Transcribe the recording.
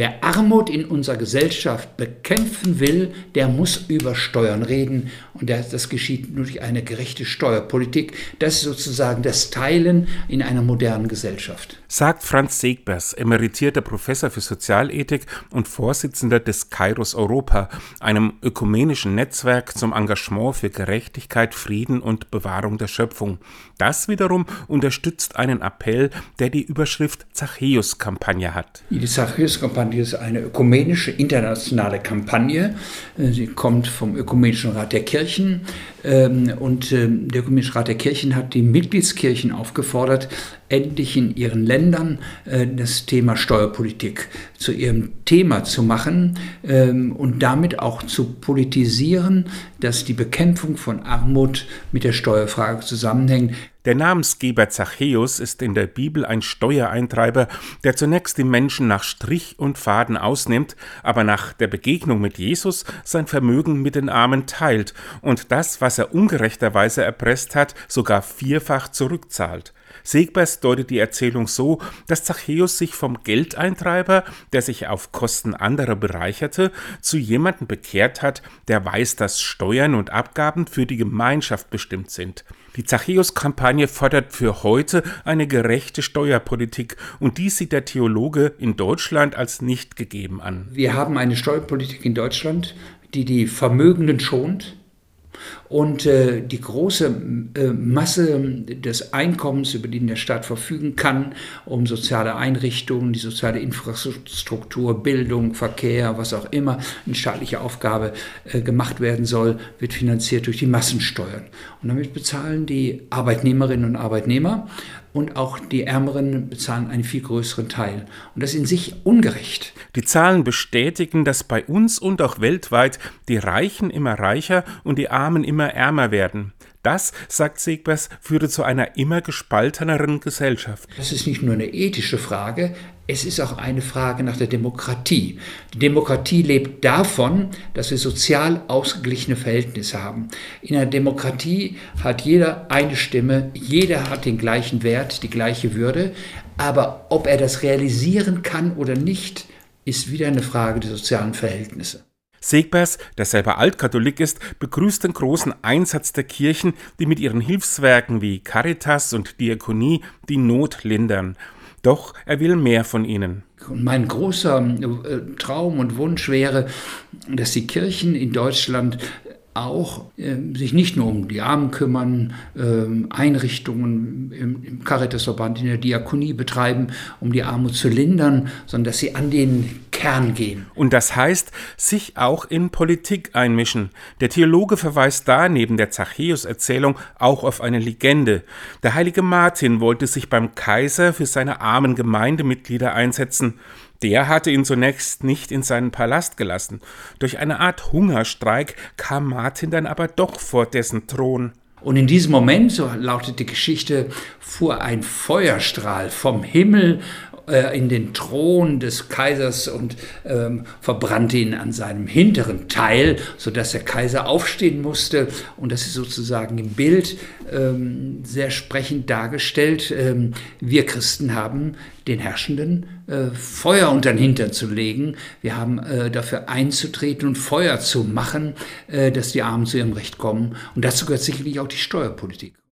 Wer Armut in unserer Gesellschaft bekämpfen will, der muss über Steuern reden und das geschieht nur durch eine gerechte Steuerpolitik. Das ist sozusagen das Teilen in einer modernen Gesellschaft. Sagt Franz Segbers, emeritierter Professor für Sozialethik und Vorsitzender des Kairos Europa, einem ökumenischen Netzwerk zum Engagement für Gerechtigkeit, Frieden und Bewahrung der Schöpfung. Das wiederum unterstützt einen Appell, der die Überschrift Zachäus-Kampagne hat. Die Zachäus-Kampagne ist eine ökumenische internationale Kampagne. Sie kommt vom Ökumenischen Rat der Kirchen ähm, und ähm, der Ökumenische Rat der Kirchen hat die Mitgliedskirchen aufgefordert, endlich in ihren Ländern äh, das Thema Steuerpolitik zu ihrem Thema zu machen ähm, und damit auch zu politisieren, dass die Bekämpfung von Armut mit der Steuerfrage zusammenhängt. Der Namensgeber Zachäus ist in der Bibel ein Steuereintreiber, der zunächst die Menschen nach Strich und Faden ausnimmt, aber nach der Begegnung mit Jesus sein Vermögen mit den Armen teilt und das, was er ungerechterweise erpresst hat, sogar vierfach zurückzahlt. Segbers deutet die Erzählung so, dass Zachäus sich vom Geldeintreiber, der sich auf Kosten anderer bereicherte, zu jemandem bekehrt hat, der weiß, dass Steuern und Abgaben für die Gemeinschaft bestimmt sind. Die Zachäus-Kampagne fordert für heute eine gerechte Steuerpolitik und dies sieht der Theologe in Deutschland als nicht gegeben an. Wir haben eine Steuerpolitik in Deutschland, die die Vermögenden schont, und äh, die große äh, Masse des Einkommens, über den der Staat verfügen kann, um soziale Einrichtungen, die soziale Infrastruktur, Bildung, Verkehr, was auch immer in staatlicher Aufgabe äh, gemacht werden soll, wird finanziert durch die Massensteuern. Und damit bezahlen die Arbeitnehmerinnen und Arbeitnehmer und auch die Ärmeren bezahlen einen viel größeren Teil. Und das ist in sich ungerecht. Die Zahlen bestätigen, dass bei uns und auch weltweit die Reichen immer reicher und die Armen immer ärmer werden. Das, sagt Segbers, führe zu einer immer gespalteneren Gesellschaft. Das ist nicht nur eine ethische Frage, es ist auch eine Frage nach der Demokratie. Die Demokratie lebt davon, dass wir sozial ausgeglichene Verhältnisse haben. In einer Demokratie hat jeder eine Stimme, jeder hat den gleichen Wert, die gleiche Würde, aber ob er das realisieren kann oder nicht, ist wieder eine Frage der sozialen Verhältnisse. Segbers, der selber Altkatholik ist, begrüßt den großen Einsatz der Kirchen, die mit ihren Hilfswerken wie Caritas und Diakonie die Not lindern. Doch er will mehr von ihnen. Mein großer äh, Traum und Wunsch wäre, dass die Kirchen in Deutschland auch äh, sich nicht nur um die Armen kümmern, äh, Einrichtungen im, im Caritasverband, in der Diakonie betreiben, um die Armut zu lindern, sondern dass sie an den Kern gehen. Und das heißt, sich auch in Politik einmischen. Der Theologe verweist da neben der Zachäus-Erzählung auch auf eine Legende. Der heilige Martin wollte sich beim Kaiser für seine armen Gemeindemitglieder einsetzen. Der hatte ihn zunächst nicht in seinen Palast gelassen. Durch eine Art Hungerstreik kam Martin dann aber doch vor dessen Thron. Und in diesem Moment, so lautet die Geschichte, fuhr ein Feuerstrahl vom Himmel äh, in den Thron des Kaisers und ähm, verbrannte ihn an seinem hinteren Teil, sodass der Kaiser aufstehen musste. Und das ist sozusagen im Bild ähm, sehr sprechend dargestellt. Ähm, wir Christen haben den Herrschenden äh, Feuer unter den Hintern zu legen. Wir haben äh, dafür einzutreten und Feuer zu machen, äh, dass die Armen zu ihrem Recht kommen. Und dazu gehört sicherlich auch die Steuerpolitik.